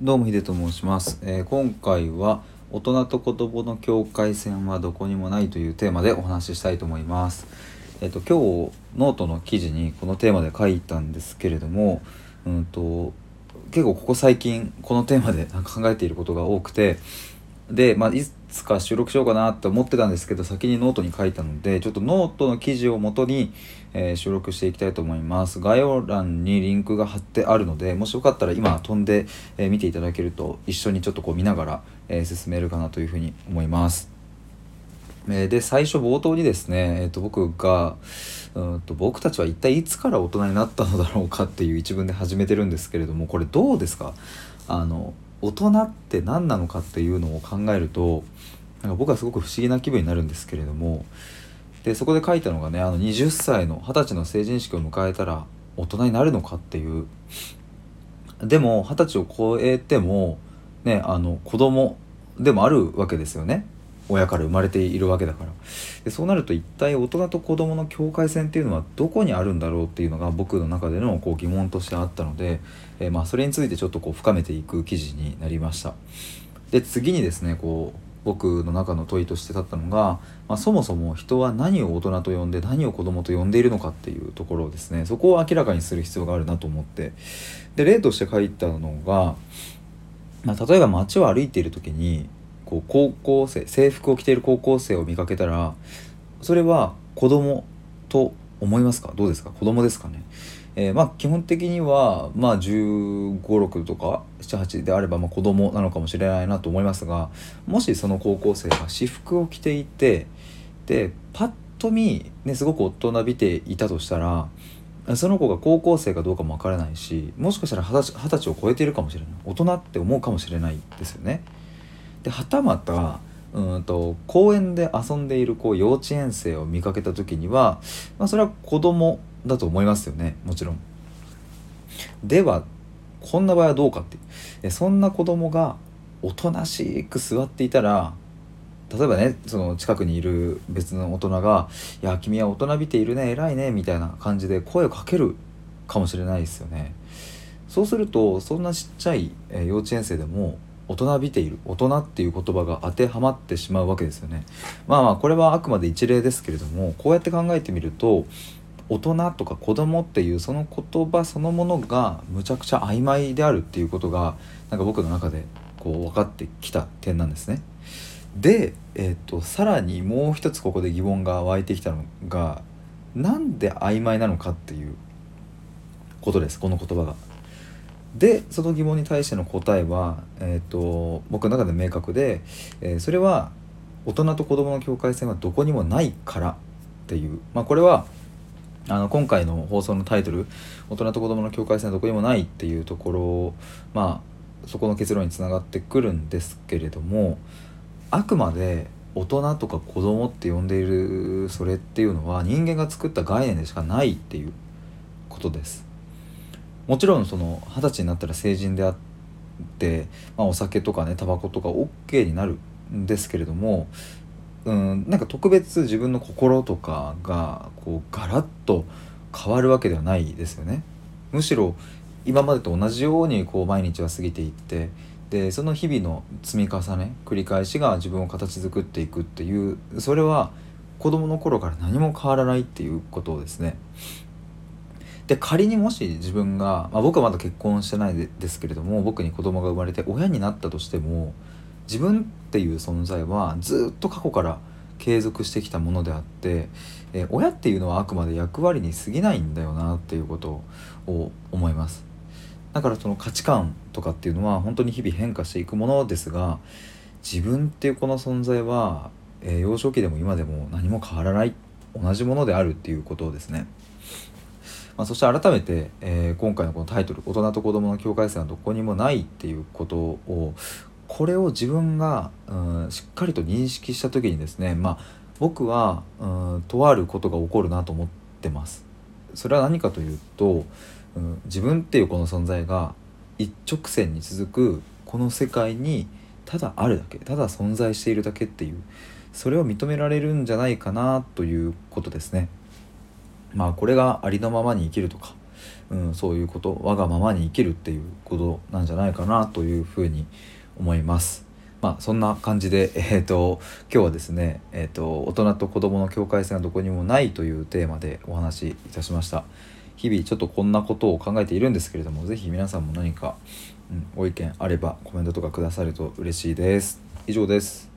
どうもヒデと申します、えー今回は大人と子供の境界線はどこにもないというテーマでお話ししたいと思います。えっ、と今日ノートの記事にこのテーマで書いたんですけれども、うんと結構ここ最近このテーマで考えていることが多くて、でまあいつか収録しようかなって思ってたんですけど先にノートに書いたのでちょっとノートの記事をもとに、えー収録していきたいと思います概要欄にリンクが貼ってあるのでもしよかったら今飛んで、えー見ていただけると一緒にちょっとこう見ながら、えー進めるかなというふうに思います。えで最初冒頭にですね、えー、と僕がうんと僕たちは一体いつから大人になったのだろうかっていう一文で始めてるんですけれどもこれどうですか？あの大人って何なのかっていうのを考えるとなんか僕はすごく不思議な気分になるんですけれどもでそこで書いたのがねあの20歳の20歳の成人式を迎えたら大人になるのかっていう。でも20歳を超えてもねあの子供でもあるわけですよね。親から生まれているわけだから。でそうなると一体大人と子供の境界線っていうのはどこにあるんだろうっていうのが僕の中でのこう疑問としてあったので、えーまあ、それについてちょっとこう深めていく記事になりました。で次にですねこう僕の中の問いとして立ったのが、まあ、そもそも人は何を大人と呼んで何を子供と呼んでいるのかっていうところをですね。そこを明らかにする必要があるなと思って。で例として書いたのが、まあ、例えば街を歩いている時にこう高校生制服を着ている高校生を見かけたらそれは子供と思いますか？どうですか？子供ですかね？えーまあ基本的にはまあ1 5 6とか78であればまあ子供なのかもしれないなと思いますがもしその高校生が私服を着ていてでパッと見、ね、すごく大人びていたとしたらその子が高校生かどうかもわからないしもしかしたら二十歳二十歳を超えているかもしれない。大人って思うかもしれないですよね。ではたまたうんと公園で遊んでいるこう幼稚園生を見かけた時には、まあ、それは子供だと思いますよねもちろん。ではこんな場合はどうかってえそんな子供がおとなしく座っていたら例えばねその近くにいる別の大人が「いや君は大人びているね偉いね」みたいな感じで声をかけるかもしれないですよね。そうするとそんなちっちゃい幼稚園生でも大人びている大人っていう言葉が当てはまってしまうわけですよね。まあまあこれはあくまで一例ですけれどもこうやって考えてみると大人とか子供っていうその言葉そのものがむちゃくちゃ曖昧であるっていうことがなんか僕の中でこう分かってきた点なんですね。で、えー、とさらにもう一つここで疑問が湧いてきたのがなんで曖昧なのかっていうことですこの言葉が。でその疑問に対しての答えは、えー、と僕の中で明確で、えーそれは大人と子供の境界線はどこにもないからっていう、まあ、これはあの今回の放送のタイトル「大人と子供の境界線はどこにもない」っていうところをまあそこの結論につながってくるんですけれどもあくまで大人とか子供って呼んでいるそれっていうのは人間が作った概念でしかないっていうことです。もちろんその二十歳になったら成人であって、まあ、お酒とかねタバコとか OK になるんですけれどもうんなんか特別自分の心とかがこうガラッと変わるわけではないですよね。むしろ今までと同じようにこう毎日は過ぎていってでその日々の積み重ね繰り返しが自分を形作っていくっていうそれは子供の頃から何も変わらないっていうことですね。で仮にもし自分が、まあ、僕はまだ結婚してないですけれども僕に子供が生まれて親になったとしても自分っていう存在はずっと過去から継続してきたものであって、えー親っていうのはあくまで役割に過ぎないんだよなっていうことを思いますだからその価値観とかっていうのは本当に日々変化していくものですが自分っていうこの存在は、えー幼少期でも今でも何も変わらない同じものであるっていうことですね。まあ、そして改めて、えー今回のこのタイトル「大人と子供の境界線はどこにもない」っていうことをこれを自分が、うん、しっかりと認識した時にですねまあ僕は、うん、とあることが起こるなと思ってます。それは何かというと、うん、自分っていうこの存在が一直線に続くこの世界にただあるだけただ存在しているだけっていうそれを認められるんじゃないかなということですね。まあこれがありのままに生きるとか、うん、そういうことわがままに生きるっていうことなんじゃないかなというふうに思います。まあ、そんな感じで、えーと、今日はですね、えーと、大人と子どもの境界線はどこにもないというテーマでお話しいたしました。日々ちょっとこんなことを考えているんですけれども是非皆さんも何か、うん、ご意見あればコメントとかくださると嬉しいです。以上です。